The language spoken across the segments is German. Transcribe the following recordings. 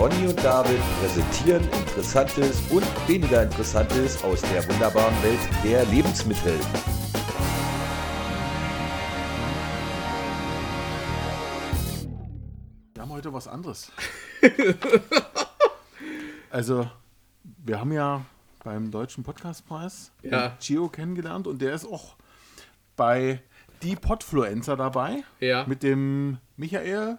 Ronny und David präsentieren Interessantes und weniger Interessantes aus der wunderbaren Welt der Lebensmittel. Wir haben heute was anderes. also, wir haben ja beim Deutschen Podcastpreis Ja. Gio kennengelernt und der ist auch bei Die Podfluencer dabei. Ja. Mit dem Michael,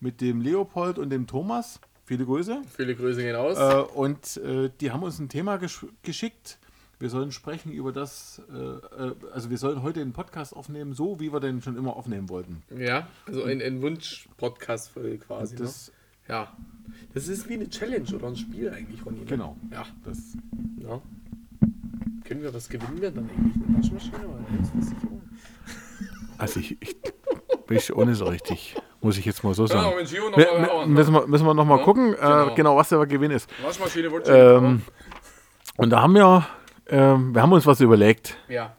mit dem Leopold und dem Thomas. Viele Grüße. Viele Grüße gehen raus. Äh, und äh, die haben uns ein Thema gesch geschickt. Wir sollen sprechen über das, äh, äh, also wir sollen heute den Podcast aufnehmen, so wie wir den schon immer aufnehmen wollten. ja, also ein, ein Wunsch-Podcast-Folge quasi. Das, ne? Ja. Das ist wie eine Challenge oder ein Spiel eigentlich, Ronny. Ne? Genau. Ja. das ja. Können wir, was gewinnen wir dann eigentlich? Eine Waschmaschine oder eine Lebensversicherung? Also ich, ich auch nicht so richtig, muss ich jetzt mal so sagen. Gio noch mal hauen, müssen, wir, müssen wir noch mal Ja, gucken, genau. genau. Äh, genau was der Gewinn ist. Waschmaschine wird Ähm, und da haben wir, ähm, wir haben uns was überlegt. Ja.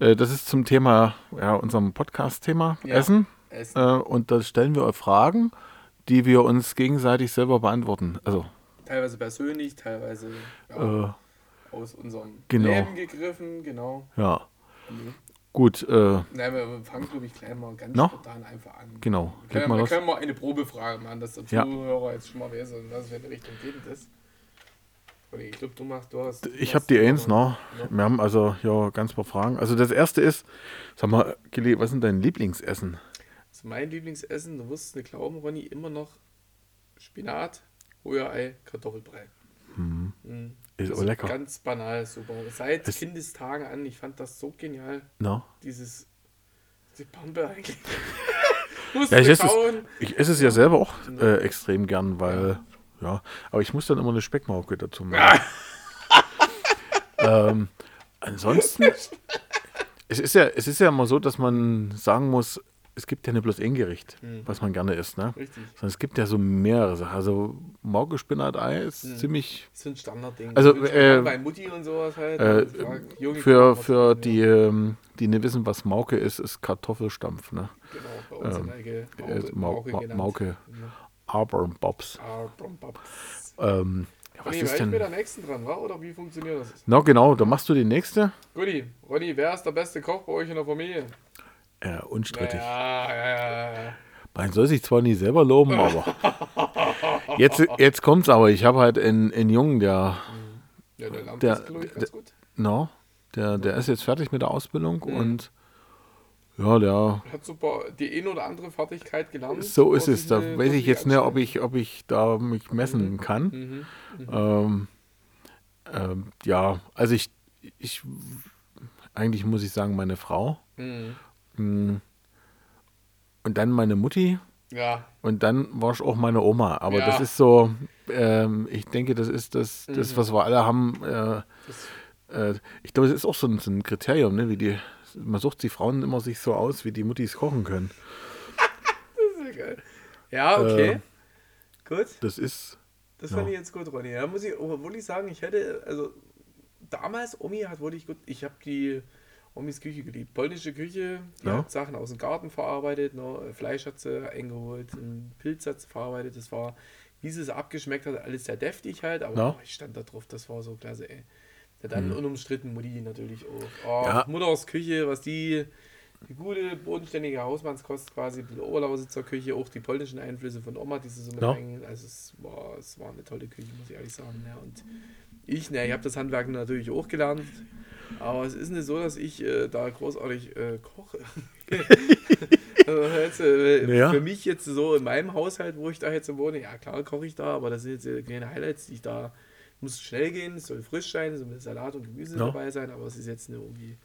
Äh, das ist zum Thema, ja, unserem Podcast-Thema Ja. Essen. Essen. Äh, und da stellen wir euch Fragen, die wir uns gegenseitig selber beantworten. Also, Teilweise persönlich, teilweise ja, äh, aus unserem genau. Leben gegriffen, genau. ja. Gut, äh, Nein, wir fangen, glaube ich, gleich mal ganz No? spontan einfach an. genau. Wir können, mal wir können mal eine Probefrage machen, dass der Ja. Zuhörer jetzt schon mal weiß, in was eine Richtung geht. Oder ich glaube, du machst, du hast. du Ich habe die eins noch. Ja. Wir haben also ja ganz paar Fragen. Also das erste ist, sag mal, Gilly, was ist dein Lieblingsessen? Ist mein Lieblingsessen, du wirst es nicht glauben, Ronny, immer noch Spinat, Rührei, Kartoffelbrei. Mhm. Ist Das auch lecker. Ganz banal, super. Seit Es- Kindestagen an, ich fand das so genial, No? dieses. Die Pampe eigentlich. Ja, ich esse, es, ich esse es ja selber auch äh, extrem gern, weil, ja. aber ich muss dann immer eine Speckmauke dazu machen. ähm, ansonsten, es ist, ja, es ist ja immer so, dass man sagen muss, es gibt ja nicht bloß ein Gericht, was man gerne isst, ne? Richtig. Sondern es gibt ja so mehrere Sachen. Also Mauke Spinat-Ei ist ziemlich Das sind Standarddinge. Also, äh, bei Mutti und sowas halt. äh, für, für die, ähm, die nicht wissen, was Mauke ist, ist Kartoffelstampf, ne? Genau, bei uns in der Ecke. äh, Mau- Mauke Ma- genannt. Mauke. Ja. Arbor Bobs. Bum, bum. Ähm, ja, was Ronny, ist ich mit der denn? nächsten dran, wa? oder wie funktioniert das? Na genau, da machst du die nächste. Guti, Ronny, wer ist der beste Koch bei euch in der Familie? Äh, unstrittig. Ja, ja, ja. Man soll sich zwar nicht selber loben, aber. Jetzt, jetzt kommt's aber. Ich habe halt einen, einen Jungen, der, Ja, der Lamp Der- ist, glaube ich, ganz gut. no, der, der ist jetzt fertig mit der Ausbildung und ja, der. Hat super die ein oder andere Fertigkeit gelernt. So ist es. Da weiß ich jetzt nicht, ob ich, ob ich da mich messen kann. Mhm. Ähm, ähm, ja, also ich, ich, eigentlich muss ich sagen, meine Frau. Mm. Und dann meine Mutti. Ja, Und dann war ich auch meine Oma. Aber Ja. das ist so, ähm, ich denke, das ist das, das Mhm. was wir alle haben. Äh, äh, ich glaube, das ist auch so ein, so ein Kriterium, ne? wie die, man sucht die Frauen immer sich so aus, wie die Muttis kochen können. sehr geil. Ja, okay. Äh, gut. Das ist, Das Ja. fand ich jetzt gut, Ronny. Da muss ich wirklich sagen, ich hätte, also damals, Omi hat wirklich gut, ich habe die Omis Küche geliebt. Polnische Küche, die Ja. hat Sachen aus dem Garten verarbeitet, ne, Fleisch hat sie eingeholt, einen Pilz hat sie verarbeitet. Das war, wie sie es abgeschmeckt hat, alles sehr deftig halt, aber Ja. oh, ich stand da drauf, das war so klasse, ey. Ja, dann unumstritten Mutti natürlich auch. Oh, Ja. Mutters Küche, was die die gute, bodenständige Hausmannskost quasi, die Oberlausitzer Küche, auch die polnischen Einflüsse von Oma, die sie so mit Ja. Also es war, es war eine tolle Küche, muss ich ehrlich sagen. Ja. Und ich, ne, ich habe das Handwerk natürlich auch gelernt, aber es ist nicht so, dass ich äh, da großartig äh, koche. also jetzt, äh, Ja. Für mich jetzt so in meinem Haushalt, wo ich da jetzt wohne, ja klar koche ich da, aber das sind jetzt äh, keine Highlights, die ich da muss schnell gehen, es soll frisch sein, es soll mit Salat und Gemüse Ja. dabei sein, aber es ist jetzt nur irgendwie,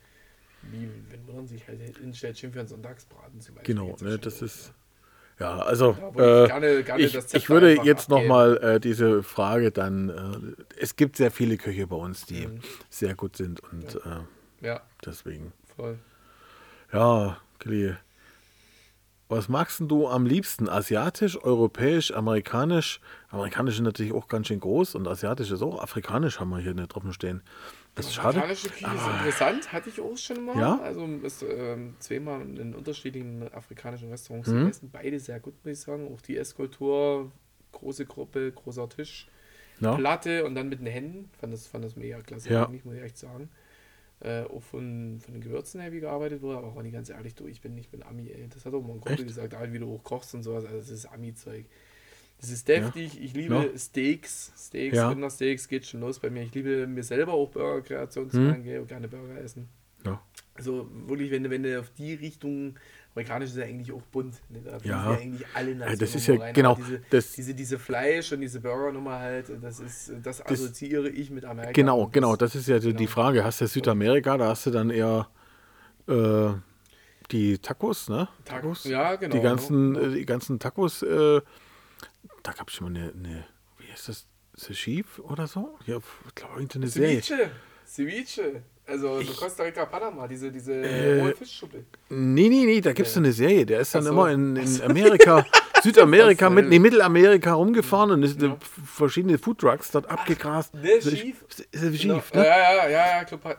wie wenn man sich halt hinstellt, schön für einen Sonntagsbraten zum Beispiel. Genau, ne, das ist. Ja, also würde ich äh, gerne- gerne ich, ich würde jetzt nochmal äh, diese Frage dann, äh, es gibt sehr viele Köche bei uns, die Mhm. sehr gut sind und äh, ja. ja, deswegen. voll. Ja, Kili, was magst du am liebsten? Asiatisch, europäisch, amerikanisch? Amerikanisch ist natürlich auch ganz schön groß und asiatisch ist auch. Afrikanisch haben wir hier nicht drauf stehen. Das ist schade. Afrikanische Küche ist interessant, hatte ich auch schon mal. Ja? Also ist, ähm, zweimal in unterschiedlichen afrikanischen Restaurants Mhm. gegessen. Beide sehr gut, muss ich sagen. Auch die Esskultur, große Gruppe, großer Tisch, Ja. Platte und dann mit den Händen. Fand das, fand das mega klasse, Ja. eigentlich, muss ich echt sagen. Äh, auch von, von den Gewürzen her, wie gearbeitet wurde, aber auch nicht ganz ehrlich, du, ich bin, ich bin Ami, ey. Das hat auch mal ein Kumpel gesagt, wie du auch kochst und sowas, also das ist Ami-Zeug. Das ist deftig, ich liebe Ja. Steaks, Steaks, Ja. Rindersteaks, geht schon los bei mir. Ich liebe mir selber auch Burgerkreationen zu Hm. machen, gehe auch gerne Burger essen. Ja. Also wirklich, wenn du, wenn du auf die Richtung, amerikanisch ist ja eigentlich auch bunt. Ne? Da fließen Ja. eigentlich alle Nationen das ist ja- rein. genau, Diese, das- diese, diese Fleisch und diese Burgernummer halt, das ist, das assoziiere ich mit Amerika. Genau, Und genau, das ist ja so die genau. Frage. Hast du Südamerika, da hast du dann eher äh, die Tacos, ne? Tacos, ja, genau, Die ganzen, genau. äh, die ganzen Tacos, äh, da gab es schon mal eine, eine, wie heißt das, Sechif oder so? Ja, ich glaube, irgendeine Serie. Ceviche, Ceviche. Also so Costa Rica, Panama, diese, diese Äh, hohe Fischschuppe. Nee, nee, nee, da gibt es so eine Serie. Der ist dann Ach so. immer in, in Amerika, Südamerika, mit, nee, Mittelamerika rumgefahren und ist äh, verschiedene Foodtrucks dort abgegrast. der Se- Schief. Se- Schief, Genau. ne? Ja, ja, ja, ja, ja, mal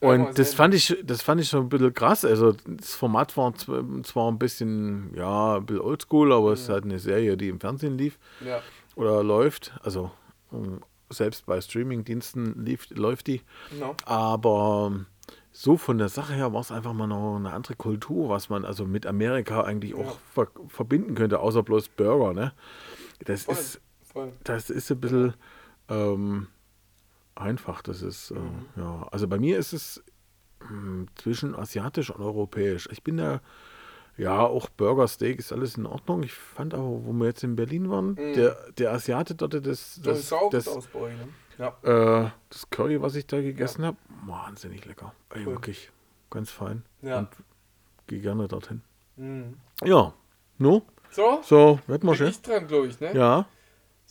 Und das fand ich, das fand ich so ein bisschen krass. Also das Format war zw- zwar ein bisschen, ja, ein bisschen oldschool, aber es ist halt eine Serie, die im Fernsehen lief Ja. oder läuft. Also ähm, selbst bei Streamingdiensten lief, läuft die. Genau. Aber ähm, so von der Sache her war es einfach mal noch eine andere Kultur, was man also mit Amerika eigentlich auch ver verbinden könnte, außer bloß Burger. Ne? Das Voll, ist voll. das ist ein bisschen ähm, einfach. Das ist, äh, ja, also bei mir ist es mh, zwischen asiatisch und europäisch. Ich bin da, ja, auch Burger, Steak ist alles in Ordnung. Ich fand aber, wo wir jetzt in Berlin waren, der, der Asiate dort, das, Das, das, ist auch das, ne? Ja. äh, das Curry, was ich da gegessen habe, wahnsinnig lecker. Ey, Cool. Wirklich, ganz fein. Ja. Und gehe gerne dorthin. Mhm. Ja, no, So, so, wird mal bin schön. ich dran, glaube ich, ne? Ja,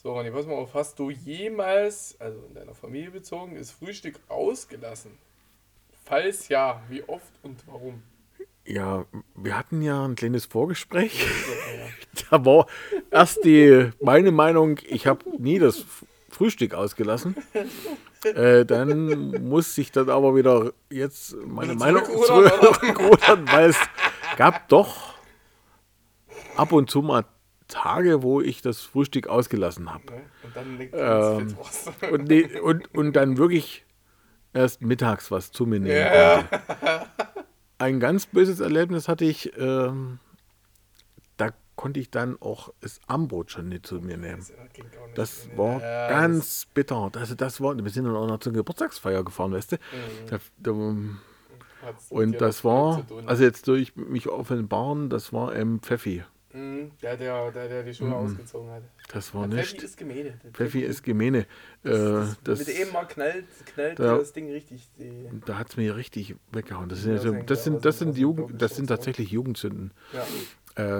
So, Ronny, pass mal auf. Hast du jemals, also in deiner Familie bezogen, das Frühstück ausgelassen? Falls ja, wie oft und warum? ja, wir hatten ja ein kleines Vorgespräch. Da war erst die, meine Meinung, ich habe nie das Frühstück ausgelassen. Äh, dann muss ich dann aber wieder jetzt meine Wieder Meinung zurückrudern, weil es gab doch ab und zu mal Tage, wo ich das Frühstück ausgelassen habe. Ne? Und dann Ähm. Und, nee, und, und dann wirklich erst mittags was zu mir nehmen Ja. konnte. Ein ganz böses Erlebnis hatte ich, ähm, da konnte ich dann auch das Armbrot schon nicht zu mir nehmen. Das nicht Das war ja, ganz bitter. Also das war, wir sind dann auch noch zur Geburtstagsfeier gefahren, weißt du? Mhm. Da, da, mit und das war, also jetzt durch mich offenbaren, das war im Pfeffi. Mhm, der, der, der, der die Schuhe ausgezogen hat. Das war Pfeffi nicht. ist Gemäne. Der Pfeffi ist Gemäne. Äh, das, mit dem mal knallt, knallt Ja. das Ding richtig. Da hat es mir richtig weggehauen. Das sind, Ja, ja so, das hängt das ja sind, das sind, Jugend, das sind tatsächlich Jugendsünden. ja.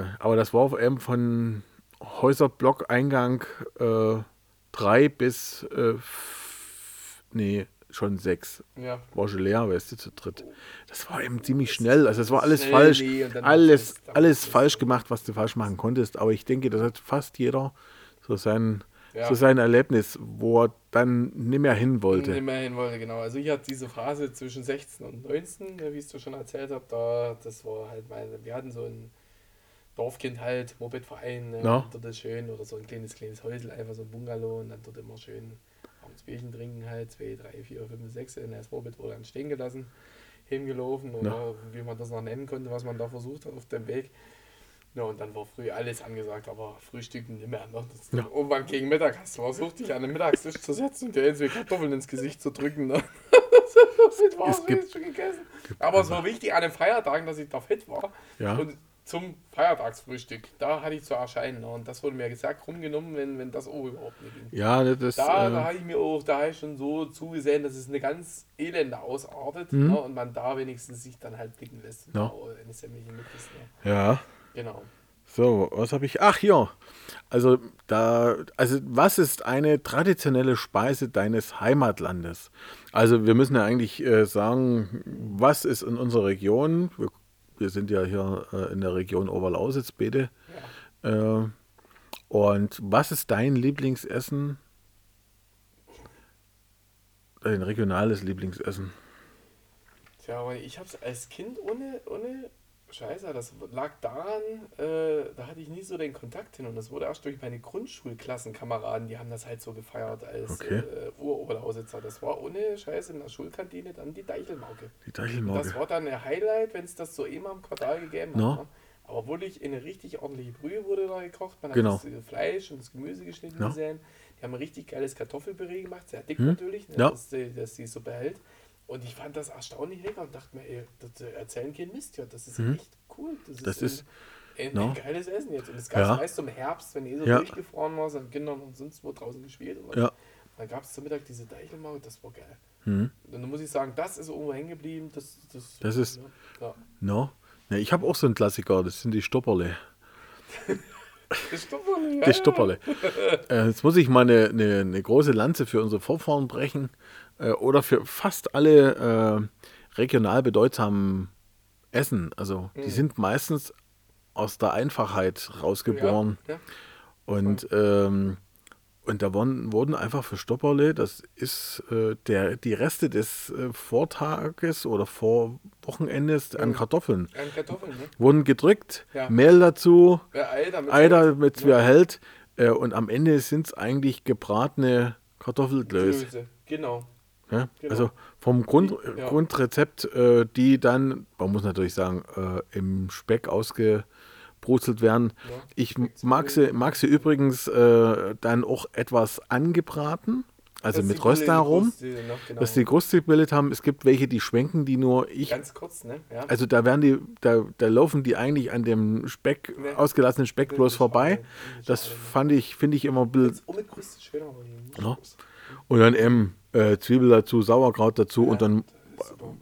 Äh, aber das war auf einem von Häuserblock-Eingang äh, drei bis äh, nee, schon sechs. ja. Leer, weißt du, zu dritt. Das war eben ziemlich schnell. Also es war alles Schnell, falsch. nee, alles, alles falsch gemacht, was du falsch machen konntest. Aber ich denke, das hat fast jeder so sein, Ja. so sein Erlebnis, wo er dann nicht mehr hin wollte. Nicht mehr hin wollte, genau. Also ich hatte diese Phase zwischen 16 und 19, ja, wie ich es dir schon erzählt habe, da, das war halt meine, wir hatten so ein Dorfkind halt, Mopedverein, ne, Ja. dort ist schön, oder so ein kleines, kleines Häusel, einfach so ein Bungalow und dann dort immer schön abends Bierchen trinken halt, zwei, drei, vier, fünf, sechs, und das Moped wurde dann stehen gelassen. hingelaufen oder wie man das noch nennen konnte, was man da versucht hat auf dem Weg. Ja, und dann war früh alles angesagt, aber Frühstücken nicht mehr. Ne? Das ja. Irgendwann gegen Mittag hast du versucht, dich an den Mittagstisch zu setzen und dir irgendwie Kartoffeln ins Gesicht zu drücken. Ne? fit war, es gibt, schon gegessen. Gibt aber es war wichtig an den Feiertagen, dass ich da fit war. Ja. Und zum Feiertagsfrühstück, da hatte ich zu erscheinen. Ne? Und das wurde mir gesagt, rumgenommen, wenn, wenn das auch überhaupt nicht ging. Ja, das Da, äh, da habe ich mir auch, da habe ich schon so zugesehen, dass es eine ganz elende ausartet mhm. ne? und man da wenigstens sich dann halt blicken lässt. Ja. Eine sämtliche Mittelste. Ja. Genau. So, was habe ich? Ach ja. Also da, also was ist eine traditionelle Speise deines Heimatlandes? Also wir müssen ja eigentlich äh, sagen, was ist in unserer Region? Wir, wir sind ja hier äh, in der Region Oberlausitz, Bede. Ja. Äh, und was ist dein Lieblingsessen? Dein regionales Lieblingsessen? Tja, ich habe es als Kind ohne, ohne Scheiße, das lag daran, äh, da hatte ich nie so den Kontakt hin und das wurde erst durch meine Grundschulklassenkameraden, die haben das halt so gefeiert als okay. äh, Uroberlausitzer. Das war ohne Scheiße in der Schulkantine dann die Deichelmauke. Die Deichelmauke. Das war dann ein Highlight, wenn es das so immer im Quartal gegeben no. hat. Ne? Aber wirklich eine richtig ordentliche Brühe wurde da gekocht. Man genau. hat das Fleisch und das Gemüse geschnitten no. gesehen. Die haben ein richtig geiles Kartoffelpüree gemacht, sehr dick hm? natürlich, ne, ja. dass, die, dass die so behält. Und ich fand das erstaunlich lecker und dachte mir, ey, das erzählen kein Mist, ja, das ist Mhm. echt cool. Das, Das ist, ist- ein, ein, no. ein geiles Essen jetzt. Und das gab es Ja. meist im Herbst, wenn eh so Ja. durchgefroren war, sind Kindern und sonst wo draußen gespielt. Und Ja. Dann gab es zum Mittag diese Deichelmaul, das war geil. Hm. Und dann muss ich sagen, das ist irgendwo hängen geblieben. Das, das, Das ist- Ja. No? Ja, ich habe auch so einen Klassiker, das sind die Stopperle. Das Stopperle. Die Stopperle. äh, jetzt muss ich mal eine, eine, eine große Lanze für unsere Vorfahren brechen äh, oder für fast alle äh, regional bedeutsamen Essen. Also die Mhm. sind meistens aus der Einfachheit rausgeboren. Ja, ja. Und, ähm, und da wurden, wurden einfach für Stopperle, das ist äh, der, die Reste des äh, Vortages oder Vorwochenendes an Mhm. Kartoffeln, An Kartoffeln, ne? wurden gedrückt, Ja. Mehl dazu, Ei, damit Ei, damit es wieder hält. Äh, und am Ende sind es eigentlich gebratene Kartoffelklöße. Klöße. Genau. Ja? Genau. Also vom Grund, Ja. Grundrezept, äh, die dann, man muss natürlich sagen, äh, im Speck ausgebrutzelt werden. Ja. Ich mag sie, mag sie übrigens äh, dann auch etwas angebraten, also Dass mit die Kruste noch, genau. dass die Kruste gebildet haben. Es gibt welche, die schwenken die nur. Ich, Ganz kurz, ne? Also da werden die, da, da laufen die eigentlich an dem Speck, Nee. ausgelassenen Speck bloß vorbei. Das ne? fand ich, finde ich immer. Jetzt ohne Kruste schön, aber nicht Ja. groß. Und dann eben äh, Zwiebel dazu, Sauerkraut dazu und Ja, dann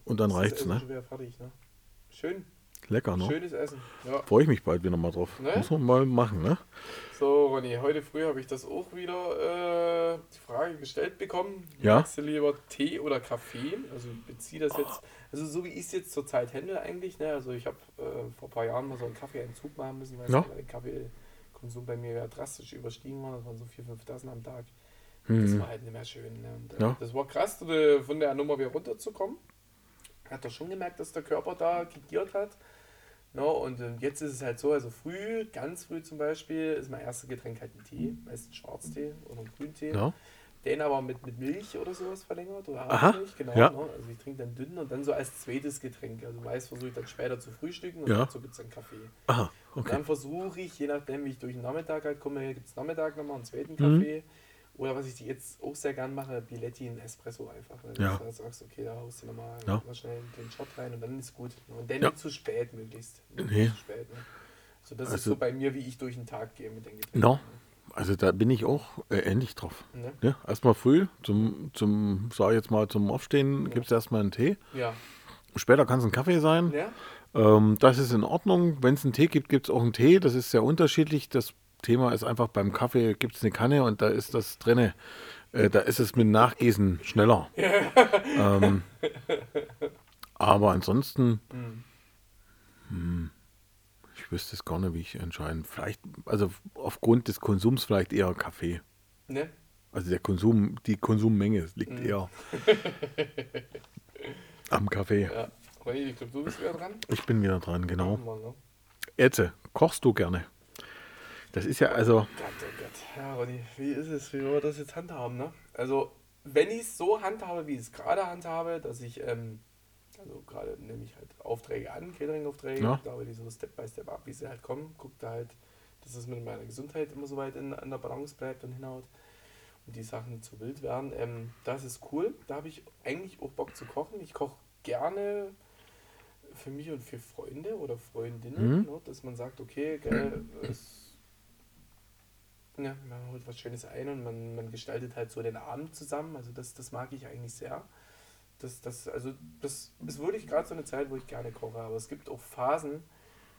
und dann Das ist reicht's, ne? fertig, ne? Schön, lecker, ne? schönes Essen. Ja. Freue ich mich bald wieder mal drauf. Ne? Muss man mal machen, ne? So, Ronny, heute früh habe ich das auch wieder äh, die Frage gestellt bekommen. Ja. Magst du lieber Tee oder Kaffee? Also ich beziehe das jetzt, also so wie ich es jetzt zurzeit handle eigentlich. Ne? Also ich habe äh, vor ein paar Jahren mal so einen Kaffeeentzug machen müssen, weil Ja. der Kaffeekonsum bei mir ja drastisch überstiegen war. Das waren so 4.000, 5 Tassen am Tag. Das Hm. war halt nicht mehr schön. Ne? Und, äh, Ja. Das war krass, von der Nummer wieder runterzukommen. Hat er schon gemerkt, dass der Körper da gigiert hat. No, und äh, jetzt ist es halt so, also früh, ganz früh zum Beispiel, ist mein erstes Getränk halt ein Tee, meistens Schwarztee oder ein Grüntee. Ja. Den aber mit, mit Milch oder sowas verlängert oder Hafermilch, genau. ja. Ne? Also ich trinke dann dünn und dann so als zweites Getränk. Also meist versuche ich dann später zu frühstücken und Ja. dazu gibt es dann Kaffee. Aha, Und okay. dann versuche ich, je nachdem wie ich durch den Nachmittag halt komme, gibt es Nachmittag nochmal einen zweiten Mhm. Oder was ich jetzt auch sehr gern mache, Biletti in Espresso einfach. Weil Ja. du sagst, okay, da haust du nochmal Ja. mal schnell den Shot rein und dann ist gut. Und dann Ja. nicht zu spät möglichst. Nicht Nee. zu spät, ne? So, das ist Also- so bei mir, wie ich durch den Tag gehe mit den Getränken. No. Also da bin ich auch äh, ähnlich drauf. Ne? Ja, erstmal früh, zum, zum, sag ich jetzt mal, zum Aufstehen gibt es erstmal einen Tee. Ja. Später kann es ein Kaffee sein. Ja? Ähm, das ist in Ordnung. Wenn es einen Tee gibt, gibt es auch einen Tee. Das ist sehr unterschiedlich. Das Thema ist einfach beim Kaffee gibt es eine Kanne und da ist das drinne. Äh, da ist es mit Nachgießen schneller. ähm, aber ansonsten, hm, ich wüsste es gar nicht, wie ich entscheiden. Vielleicht, also aufgrund des Konsums vielleicht eher Kaffee. Ne? Also der Konsum, die Konsummenge liegt eher am Kaffee. Ja. Ich glaube, du bist wieder dran. Ich bin wieder dran, genau. Mann, ne? Etze, kochst du gerne? Das ist ja also, Gott, oh Gott. Ja, Ronny, wie ist es? Wie wollen wir das jetzt handhaben, ne? Also, wenn ich es so handhabe, wie ich es gerade handhabe, dass ich ähm, Also gerade nehme ich halt Aufträge an, Catering-Aufträge, Ja. da aber die so Step by Step ab, wie sie halt kommen, gucke da halt, dass es mit meiner Gesundheit immer so weit in, an der Balance bleibt und hinhaut und die Sachen nicht zu wild werden. Ähm, das ist cool, da habe ich eigentlich auch Bock zu kochen. Ich koche gerne für mich und für Freunde oder Freundinnen, Mhm. ne, dass man sagt, okay, gell, es, ja, man holt was Schönes ein und man, man gestaltet halt so den Abend zusammen. Also das, das mag ich eigentlich sehr. Das, das, also das ist wirklich gerade so eine Zeit, wo ich gerne koche. Aber es gibt auch Phasen,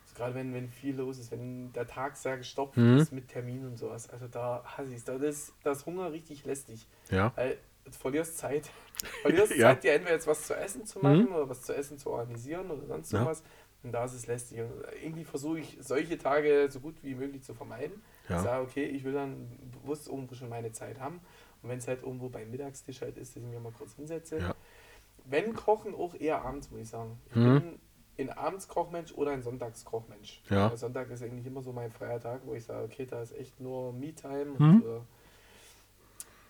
also gerade wenn, wenn viel los ist, wenn der Tag sehr gestopft Mhm. ist mit Terminen und sowas. Also da hasse ich es. Da ist das Hunger richtig lästig. Ja. Weil du verlierst Zeit. Du verlierst Ja. Zeit, dir entweder jetzt was zu essen zu machen oder was zu essen zu organisieren oder sonst Ja. sowas. Und da ist es lästig. Und irgendwie versuche ich solche Tage so gut wie möglich zu vermeiden. Ja. Ich sage, okay, ich will dann bewusst irgendwo schon meine Zeit haben. Und wenn es halt irgendwo beim Mittagstisch halt ist, dass ich mir mal kurz hinsetze. Ja. Wenn Kochen auch eher abends, muss ich sagen. Ich Mhm. bin ein Abendskochmensch oder ein Sonntagskochmensch. Ja. Der Sonntag ist eigentlich immer so mein freier Tag, wo ich sage, okay, da ist echt nur Me-Time und Mhm. äh,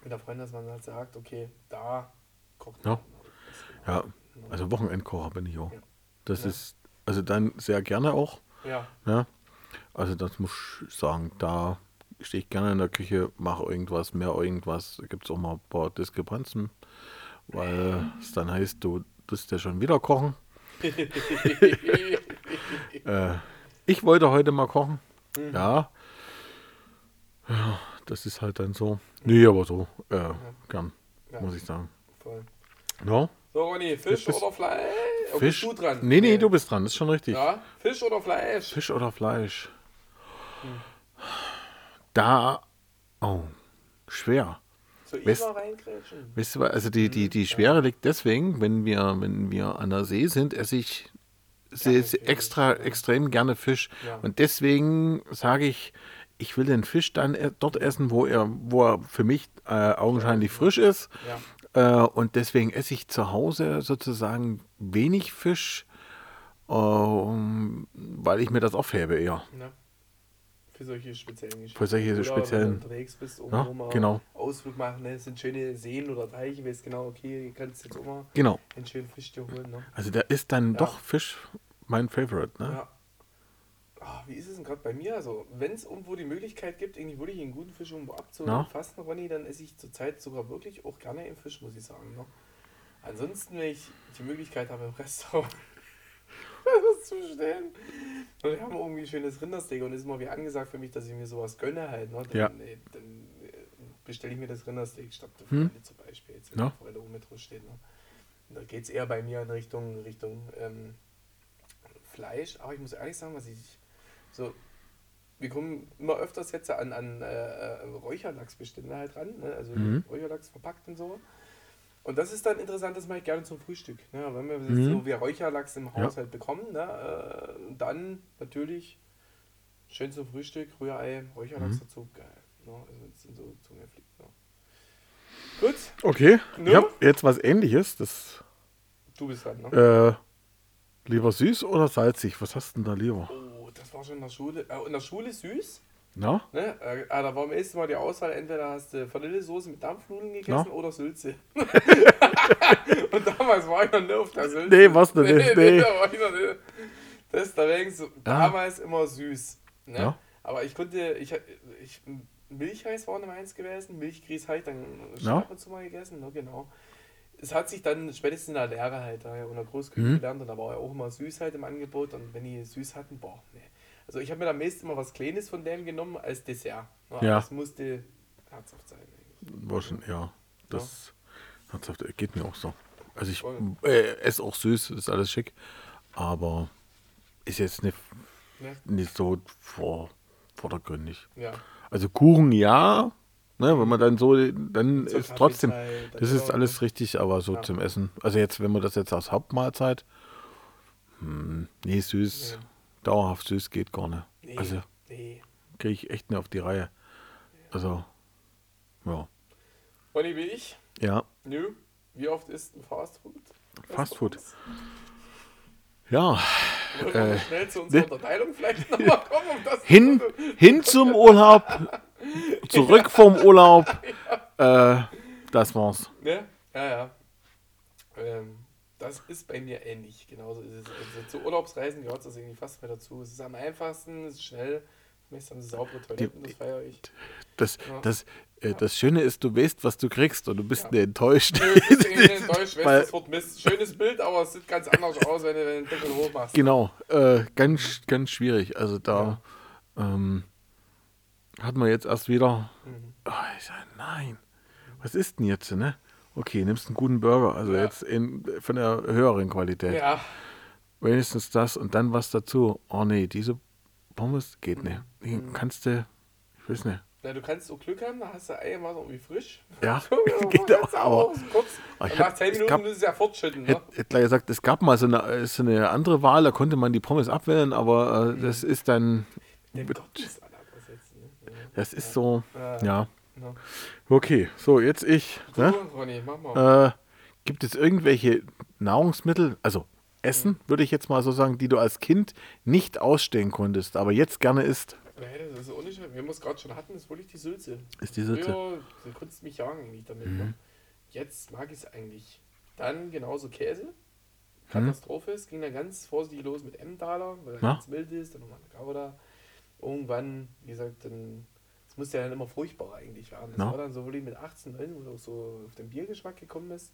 mit der Freundin, dass man halt sagt, okay, da kocht Ja. man. Ja, also Wochenendkocher bin ich auch. Ja. Das Ja. ist, also dann sehr gerne auch. Ja, Ja. Also das muss ich sagen, da stehe ich gerne in der Küche, mache irgendwas, mehr irgendwas. Da gibt es auch mal ein paar Diskrepanzen, weil es dann heißt, du tust ja schon wieder kochen. Äh, ich wollte heute mal kochen. Ja. Ja, das ist halt dann so. Nee, aber so, äh, gern, Ja. muss ich sagen. voll. Ja, So, Ronny, Fisch oder Fleisch? Oh, Fisch. Bist du dran? Nee, nee, du bist dran, das ist schon richtig. Ja, Fisch oder Fleisch? Fisch oder Fleisch? Hm. Da, oh, schwer. Mal reingrätschen? Weißt du, also die, Hm, die, die Schwere liegt deswegen, wenn wir, wenn wir an der See sind, esse ich sehr, extra, ja. extrem gerne Fisch. Ja. Und deswegen sage ich, ich will den Fisch dann e- dort essen, wo er, wo er für mich äh, augenscheinlich frisch ist. Ja. Äh, und deswegen esse ich zu Hause sozusagen wenig Fisch, ähm, weil ich mir das aufhebe eher. Ne? Für solche speziellen Geschichten. Für solche Oder speziellen- Wenn du unterwegs bist, irgendwo Ja, mal genau. Ausflug machen, ne? es sind schöne Seen oder Teiche, weißt genau, okay, du kannst jetzt auch mal Genau. einen schönen Fisch dir holen. Ne? Also da ist dann Ja. doch Fisch mein Favorite. Ne? Ja. Ah, wie ist es denn gerade bei mir? Also, wenn es irgendwo die Möglichkeit gibt, irgendwie wirklich einen guten Fisch irgendwo abzufassen, Ronny, dann esse ich zurzeit sogar wirklich auch gerne einen Fisch, muss ich sagen. Ne? Ansonsten, wenn ich die Möglichkeit habe, im Restaurant was zu bestellen, und wir haben irgendwie ein schönes Rindersteak und ist immer wie angesagt für mich, dass ich mir sowas gönne halt. Ne? Dann, Ja. äh, dann äh, bestelle ich mir das Rindersteak statt der Hm. Forelle zum Beispiel, jetzt wenn Ja. ja. Forelle oben mit steht. Ne? Da geht es eher bei mir in Richtung, Richtung ähm, Fleisch, aber ich muss ehrlich sagen, was ich so, wir kommen immer öfters jetzt an, an äh, äh, Räucherlachsbestände halt ran, ne? also Mhm. Räucherlachs verpackt und so. Und das ist dann interessant, das mache ich gerne zum Frühstück. Ne? Wenn wir Mhm. so wie Räucherlachs im Haushalt bekommen, ne? äh, dann natürlich schön zum Frühstück, Rührei, Räucherlachs Mhm. dazu, geil. Ne? Also wenn es dann so zu mir fliegt. Ne? Gut, Okay, Ne? ich habe jetzt was ähnliches. Das, du bist dran. Ne? äh, lieber süß oder salzig? Was hast du denn da lieber? Oh, war schon in der Schule. Äh, in der Schule süß. Na? Ne? Äh, ah, da war am ersten Mal die Auswahl, entweder hast du Vanillesoße mit Dampfnudeln gegessen Ja. oder Sülze. und damals war ich noch nicht auf der Sülze. Nee, warst du nicht, nee. da war ich noch nicht. Deswegen so, damals immer süß. Ne? Ja. Aber ich konnte, ich, ich Milchreis war Nummer eins gewesen, Milchgrieß halt dann schon Ja. ab und zu mal gegessen, ne? genau. Es hat sich dann spätestens in der Lehre halt da in der Großküche Mhm. gelernt und da war ja auch immer süß halt im Angebot und wenn die süß hatten, boah, ne. Also ich habe mir am meisten immer was Kleines von denen genommen als Dessert. Ja. Das musste herzhaft sein. Eigentlich. War schon, ja. Das herzhaft, geht mir auch so. Also ich äh, esse auch süß, ist alles schick. Aber ist jetzt nicht, Ne? nicht so vor, vordergründig. Ja. Also Kuchen ja, ne, wenn man dann so, dann Zur ist trotzdem, Kaffeezeit, das ist ja. alles richtig, aber so Ja. zum Essen. Also jetzt, wenn man das jetzt als Hauptmahlzeit, hm, nee, süß, Nee. Dauerhaft süß geht gar nicht. Nee. Also nee. kriege ich echt nicht auf die Reihe. Also, ja. Ronny wie ich? Ja, Nö. Wie oft isst ein Fastfood? Fastfood. ja. Mal schnell zu unserer ne? Unterteilung vielleicht nochmal kommen, um das Hin, hin zum Urlaub, zurück vom Urlaub. Äh, das war's. Ne? Ja, ja. Ähm, Das ist bei mir ähnlich. Genauso ist es. Also zu Urlaubsreisen gehört das irgendwie fast mehr dazu. Es ist am einfachsten, es ist schnell. Meist haben sie saubere Toiletten, das feiere ich. Das, Ja. das, äh, das Schöne ist, du weißt, was du kriegst und du bist Ja. nicht enttäuscht. Nö, das ist irgendwie enttäuscht, weißt, das wird Mist. Schönes Bild, aber es sieht ganz anders aus, wenn du wenn du den Deckel hoch machst. Genau, äh, ganz, ganz schwierig. Also da ähm, hat man jetzt erst wieder. Mhm. Oh, ich sag, nein, was ist denn jetzt, ne? Okay, nimmst einen guten Burger, also Ja. jetzt in, von der höheren Qualität. Ja, Wenigstens das und dann was dazu. Oh nee, diese Pommes geht nicht. Die Mhm. kannst du, ich weiß nicht. Na, du kannst so Glück haben, da hast du einigermaßen irgendwie frisch. Ja, geht aber- auch kurz. Aber ich hab- 10 es Minuten gab- müssen sie ja fortschütten. Ne? Hätte hätt gleich gesagt, es gab mal so eine, so eine andere Wahl, da konnte man die Pommes abwählen, aber Mhm. äh, das ist dann, ersetzen. Ne? Das ist so, Ja. ja. Ja. Okay, so jetzt ich. Ne? Ronny. Äh, gibt es irgendwelche Nahrungsmittel, also Essen, Mhm. würde ich jetzt mal so sagen, die du als Kind nicht ausstehen konntest, aber jetzt gerne isst? Nee, das ist nicht, wie wir es gerade schon hatten, ist wirklich die Sülze. Ist die Sülze? Früher, du konntest mich jagen eigentlich damit. Mhm. Ne? Jetzt mag ich es eigentlich. Dann genauso Käse. Mhm. Katastrophe. Es ging dann ganz vorsichtig los mit Emmentaler, weil er Ja. ganz mild ist, dann nochmal eine Gouda. Irgendwann, wie gesagt, dann, es musste ja dann immer furchtbarer eigentlich werden. Das Ja. war dann so wirklich mit 18, 19, wo du auch so auf den Biergeschmack gekommen bist.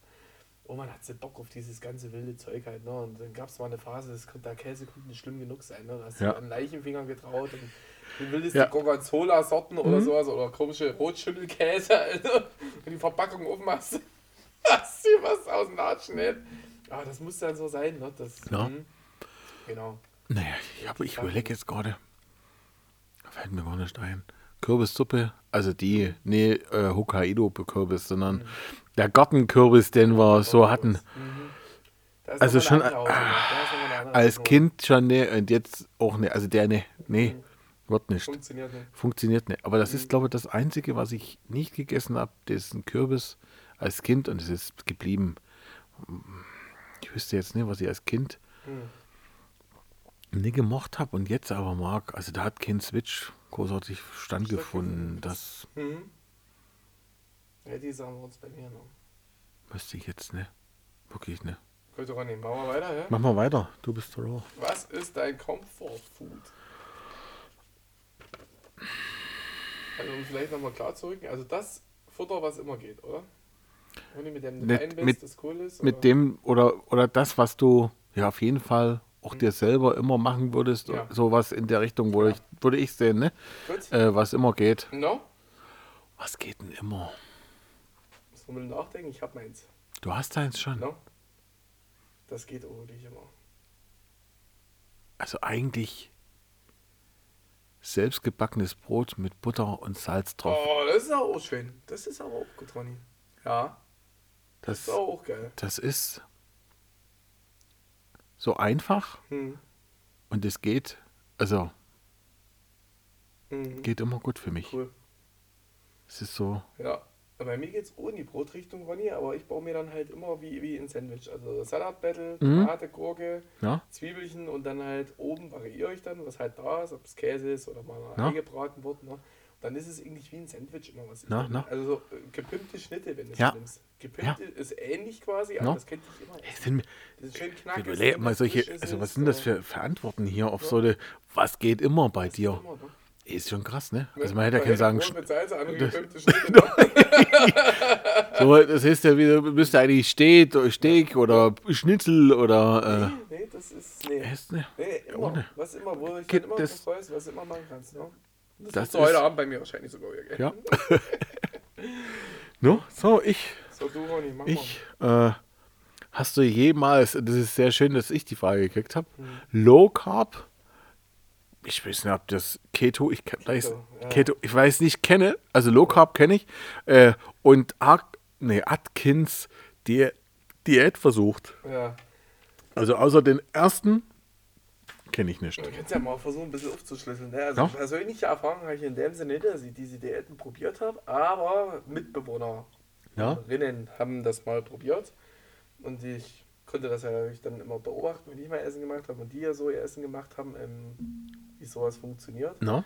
Oh, man hat so Bock auf dieses ganze wilde Zeug halt. Ne? Und dann gab es mal eine Phase, das konnte, der Käse konnte nicht schlimm genug sein. Ne? Da hast du Ja. an Leichenfinger getraut. Und du wildest Ja. die Gorgonzola-Sorten oder Mhm. sowas oder komische Rotschimmelkäse. Also, wenn die Verpackung aufmachst, hast du was aus dem Latschen nicht. Aber das muss dann so sein. Ne? Das, Ja. mhm. Genau. Naja, ich, hab- ich überlege jetzt gerade, fällt mir gar nicht ein. Kürbissuppe, also die, nee, äh, Hokkaido-Kürbis, sondern Mhm. der Gartenkürbis, den wir so hatten. Mhm. Also schon andere Als. Kind schon, ne, und jetzt auch ne, also der, ne, nee, wird nicht. Funktioniert nicht. Funktioniert nicht. Aber Mhm. das ist, glaube ich, das Einzige, was ich nicht gegessen habe. Das ist ein Kürbis als Kind und es ist geblieben. Ich wüsste jetzt nicht, was ich als Kind Mhm. nie gemocht habe und jetzt aber mag. Also da hat kein Switch großartig stattgefunden. Das Mhm. Ja, die sagen wir uns bei mir noch. wüsste ich jetzt nicht. Wirklich nicht. Gut, Ronny, machen wir weiter, ja? Mach mal weiter. Du bist Raw. Was ist dein Comfort Food? Also um vielleicht nochmal klar zu rücken, also das Futter, was immer geht, oder? Ronny, mit dem du Mit- bist, mit- das cool ist? Mit dem oder, oder das, was du ja auf jeden Fall auch dir selber immer machen würdest, Ja. sowas in der Richtung, würde ich, würde ich sehen, ne? Äh, was immer geht. No? Was geht denn immer? Muss mal nachdenken, ich hab meins. Du hast eins schon. No? Das geht auch nicht immer. Also eigentlich selbstgebackenes Brot mit Butter und Salz drauf. Oh, das ist auch schön. Das ist aber auch gut, Ronny. Ja, das Das, ist auch geil. das ist so einfach Hm. und es geht, also Hm. geht immer gut für mich. Cool. Es ist so, Ja, bei mir geht es ohne die Brotrichtung, Ronny, aber ich baue mir dann halt immer wie, wie ein Sandwich. Also Salatbattle, Mhm. Tomate, Gurke, ja, Zwiebelchen und dann halt oben variiere ich dann, was halt da ist, ob es Käse ist oder mal Ja. Ei gebraten wird. Ne? Dann ist es irgendwie wie ein Sandwich immer was. dann- na. Also so äh, gepimpte Schnitte, wenn du es Ja. nimmst. Gepimpte ist ähnlich quasi, aber Na. das kennt ich immer. es sind, Das ist schön knackig. überleg mal solche, also was sind das äh, für Verantworten hier auf so eine, was geht immer bei ist dir? immer, ne? Ist schon krass, ne? Also man hätte ja können sagen, mit Salz, das- Schnitte. ne? so, das heißt ja wieder, müsste eigentlich Steak, Steak oder Schnitzel oder, nee, das ist. Nee. äh, ist, ne? Nee, immer. Ohne. Was immer, wo ich dann immer das- weiß, was du immer machen kannst. Ne? Das, Das du heute ist- Abend bei mir wahrscheinlich sogar wieder. Ja. no? So, ich, So, du, Ronny, mach ich, äh, hast du jemals, das ist sehr schön, dass ich die Frage gekriegt habe, Low Carb, ich weiß nicht, ob das Keto, ich kenn- weiß, ja. Keto, ich weiß nicht, kenne, also Low Carb kenne ich, äh, und Ar nee, Atkins die Diät versucht. Ja. Also außer den ersten kenne ich nicht. Du kannst ja mal versuchen, ein bisschen aufzuschlüsseln. Ne? Also Ja. persönliche Erfahrung habe ich in dem Sinne nicht, dass ich diese Diäten probiert habe, aber Mitbewohner Ja? Haben das mal probiert und ich konnte das ja natürlich dann immer beobachten, wenn ich mal Essen gemacht habe und die ja so ihr Essen gemacht haben, ähm, wie sowas funktioniert. No?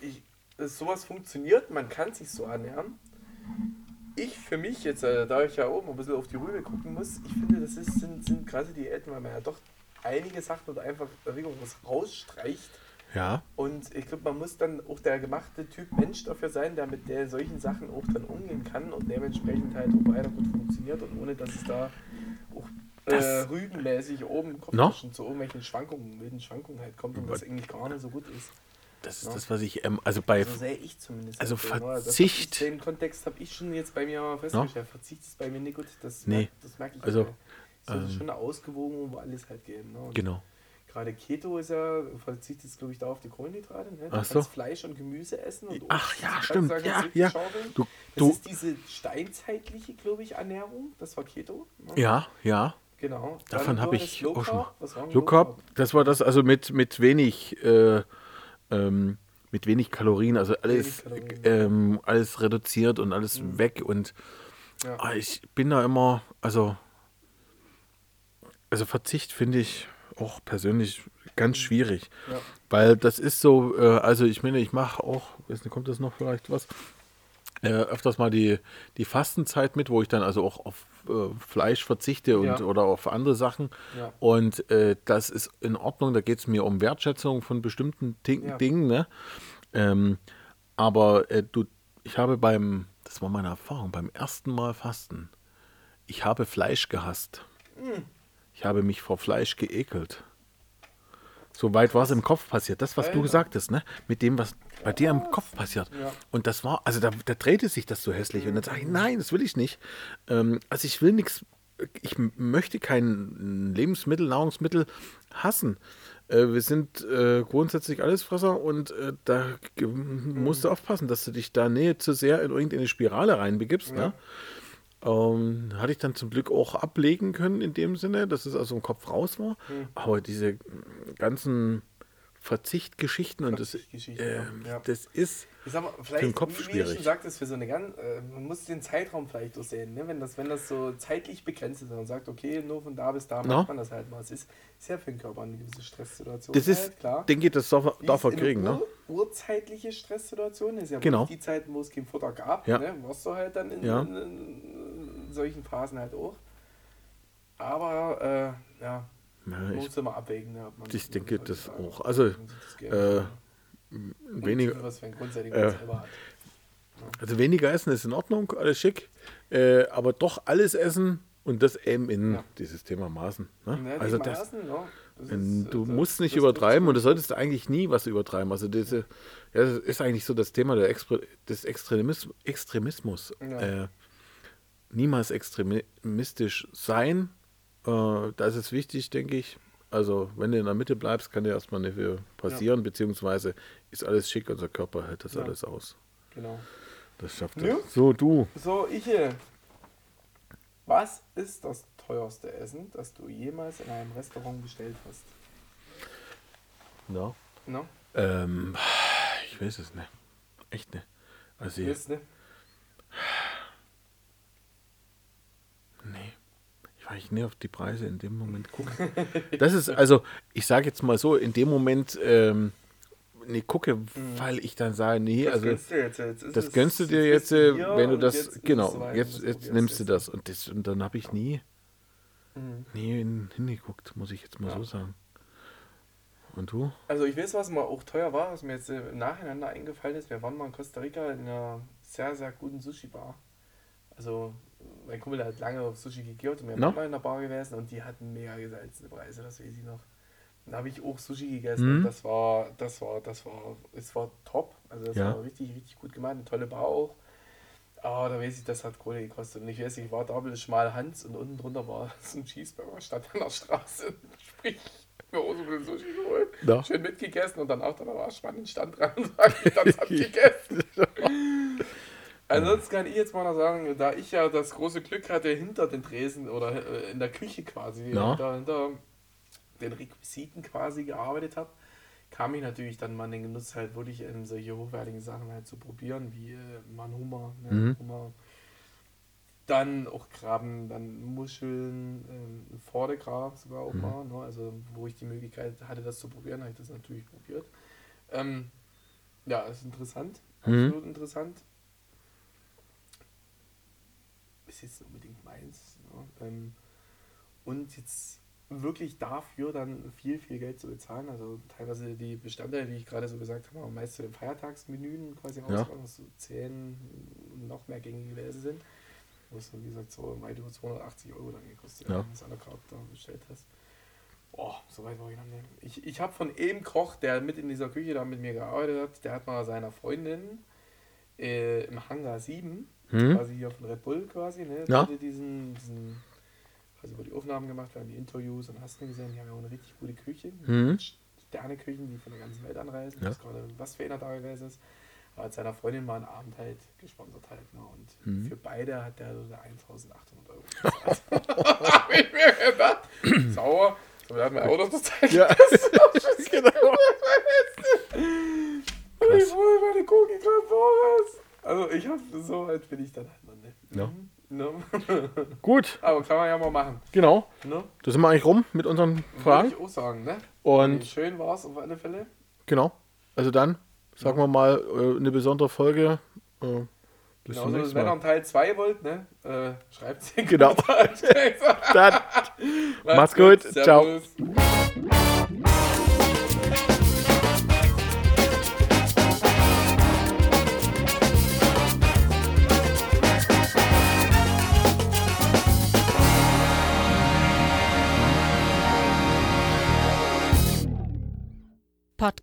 ich, dass sowas funktioniert, man kann sich so ernähren. ich für mich jetzt, äh, da ich ja oben ein bisschen auf die Rübe gucken muss, ich finde, das ist, sind, sind krasse Diäten, weil man ja doch einige Sachen oder einfach rigoros rausstreicht. Ja. Und ich glaube, man muss dann auch der gemachte Typ Mensch dafür sein, der mit der solchen Sachen auch dann umgehen kann und dementsprechend halt auch weiter gut funktioniert und ohne dass es da auch äh, Das- rübenmäßig oben No? Kopftaschen zu irgendwelchen Schwankungen, wilden Schwankungen halt kommt und was eigentlich gar nicht so gut ist. Das ist Ja. das, was ich, ähm, also bei, So sehe ich zumindest. Also? Das Verzicht- Ich, den Kontext habe ich schon jetzt bei mir festgestellt. Verzicht ist bei mir nicht gut. Das, Nee. merk, das merke ich. Also, halt. so ähm, schon eine Ausgewogen, wo alles halt geben. Ne? Und genau. Gerade Keto ist ja, Verzicht ist glaube ich da auf die Kohlenhydrate. Ne? Du Ach so. Fleisch und Gemüse essen. Und Ach ja, stimmt. sagen, Ja, ja. schaufeln. Du, Das du, ist diese steinzeitliche, glaube ich, Ernährung. Das war Keto. ne? ja, ja. Genau. Davon habe du ich Low auch schon mal. Low Carb, das war das also mit, mit wenig, äh, ähm, mit wenig Kalorien, also alles, Kalorien. ähm, alles reduziert und alles weg und Ja. ah, ich bin da immer, also, also Verzicht finde ich auch persönlich ganz schwierig, Ja. weil das ist so, äh, also ich meine, ich mache auch, nicht, kommt das noch vielleicht was? Äh, öfters mal die, die Fastenzeit mit, wo ich dann also auch auf äh, Fleisch verzichte und, Ja. oder auf andere Sachen. Ja. Und äh, das ist in Ordnung, da geht es mir um Wertschätzung von bestimmten Ting. Dingen. Ne? Ähm, aber äh, du, ich habe beim, das war meine Erfahrung, beim ersten Mal Fasten, ich habe Fleisch gehasst. Hm. Ich habe mich vor Fleisch geekelt. So weit war es im Kopf passiert. Das, was du Alter. gesagt hast, ne? Mit dem, was bei dir im Kopf passiert. Ja. Und das war, also da, da drehte sich das so hässlich. Und dann sage ich, nein, das will ich nicht. Ähm, also ich will nichts, ich möchte kein Lebensmittel, Nahrungsmittel hassen. Äh, wir sind äh, grundsätzlich Allesfresser und äh, da musst du aufpassen, dass du dich da nicht zu sehr in irgendeine Spirale reinbegibst. Ne? Ähm, hatte ich dann zum Glück auch ablegen können in dem Sinne, dass es aus dem Kopf raus war. Aber diese ganzen Verzichtgeschichten und das, äh, ja. Das ist Ich sag mal, Für den vielleicht, Kopf wie, wie schwierig. schon sagtest, für so eine ganz, äh, man muss den Zeitraum vielleicht auch sehen, ne? wenn, das, wenn das so zeitlich begrenzt ist und man sagt, okay, nur von da bis da No. macht man das halt mal. Es ist, ja für den Körper eine gewisse Stresssituation. Das ist, halt, klar. denke ich, das darf, darf er kriegen, ne? Ur urzeitliche Stresssituation ist ja Genau. die Zeiten, wo es kein Futter gab, Ja. ne? warst du halt dann in, Ja. in, in solchen Phasen halt auch. Aber äh, ja, Ja, ich, muss immer abwägen. Ne, ob man ich denke das auch. Also, man das Geld äh, und weniger, was für ein äh, hat. also weniger essen ist in Ordnung, alles schick, äh, aber doch alles essen und das eben in Ja. dieses Thema Maßen. Ne? Ja, also das, Maßen, ja, das ist, Du äh, musst nicht übertreiben und du solltest eigentlich nie was übertreiben. Also diese, ja, das ist eigentlich so das Thema der Expre des Extremis Extremismus. Ja. Niemals extremistisch sein. Äh, da ist wichtig, denke ich. Also wenn du in der Mitte bleibst, kann dir erstmal nicht viel passieren, beziehungsweise ist alles schick, unser Körper hält das Ja. alles aus. Genau. Das schafft Ja. er. So, du. So, ich. äh, Was ist das teuerste Essen, das du jemals in einem Restaurant bestellt hast? Ja. No? Ähm, ich weiß es nicht. Echt nicht. Also, Jetzt, ne? Nee. Ich nie auf die Preise in dem Moment gucken. Das ist, also, ich sage jetzt mal so, in dem Moment ähm, nee, gucke, weil ich dann sage, nee, also gönnst jetzt, jetzt das gönnst du dir jetzt äh, wenn du das, jetzt genau, jetzt, jetzt nimmst du das. Und, das. und dann habe ich nie, Mhm. nie hin- hingeguckt, muss ich jetzt mal Ja. so sagen. Und du? Also ich weiß, was mal auch teuer war, was mir jetzt äh, im Nachhinein da eingefallen ist. Wir waren mal in Costa Rica in einer sehr, sehr guten Sushi-Bar. Also mein Kumpel hat lange auf Sushi gegeben und wir No? mal in der Bar gewesen und die hatten mega gesalzene Preise, das weiß ich noch. Dann habe ich auch Sushi gegessen Mhm. und das war, das war, das war, es war top. Also das Ja. war richtig, richtig gut gemacht, eine tolle Bar auch. Aber da weiß ich, das hat Kohle gekostet. Und ich weiß, ich war da ein schmal Hans und unten drunter war so ein Cheeseburger, stand an der Straße. Sprich, mir auch so ein bisschen Sushi geholt, Ja. schön mitgegessen und danach dann war ich mal den Stand dran und sag, das hab ich gegessen. Ansonsten kann ich jetzt mal noch sagen, da ich ja das große Glück hatte, hinter den Tresen oder äh, in der Küche quasi, Ja. hinter, hinter den Requisiten quasi gearbeitet habe, kam ich natürlich dann mal in den Genuss, halt wirklich ähm, solche hochwertigen Sachen halt zu probieren, wie äh, Hummer, ne, Mhm. Hummer. Dann auch Krabben, dann Muscheln, ähm, Vordegrab sogar auch Mhm. mal, ne? also wo ich die Möglichkeit hatte, das zu probieren, habe ich das natürlich probiert. Ähm, ja, ist interessant, Mhm. absolut interessant. Ist jetzt unbedingt meins. Ja. Ähm, und jetzt wirklich dafür dann viel, viel Geld zu bezahlen. Also teilweise die Bestandteile, wie ich gerade so gesagt habe, meist zu den Feiertagsmenüen quasi Ja. rauskommen, dass so 10 und noch mehr gängige Gewäse sind. Wo es, wie gesagt, so weit über 280 Euro dann gekostet, Ja. wenn du es an der Karte da bestellt hast. Boah, so weit war ich noch nicht. Ich, ich habe von einem Koch, der mit in dieser Küche da mit mir gearbeitet hat, der hat mal seiner Freundin äh, im Hangar 7, Hm? quasi hier von Red Bull quasi, ne? Ja. diesen, diesen quasi über die Aufnahmen gemacht, wir haben die Interviews und hast du gesehen, die haben ja auch eine richtig gute Küche. Mhm. Sterneküchen, die von der ganzen Welt anreisen. Ja. Gerade was für einer da gewesen ist. Aber mit seiner Freundin mal einen Abend halt gesponsert halt. Ne? Und Mhm. für beide hat der so 1800 Euro bezahlt. hab ich mir gedacht, sauer. So, wir hatten wir auch noch das Teil. Ja. genau. Und ich hole meine Cookie gerade voraus. Also ich hab, so alt bin ich dann halt noch nicht. Ja. Mhm. Ne? Gut, Aber kann man ja mal machen. genau. Ne? Da sind wir eigentlich rum mit unseren Fragen. Würde ich auch sagen, ne? Und schön war es auf alle Fälle. genau. Also dann, sagen wir mal, äh, eine besondere Folge. Äh, Bis Genau, zum also, wenn ihr einen Teil 2 wollt, ne? Äh, schreibt es in Genau. Dann, Macht's gut. Ciao.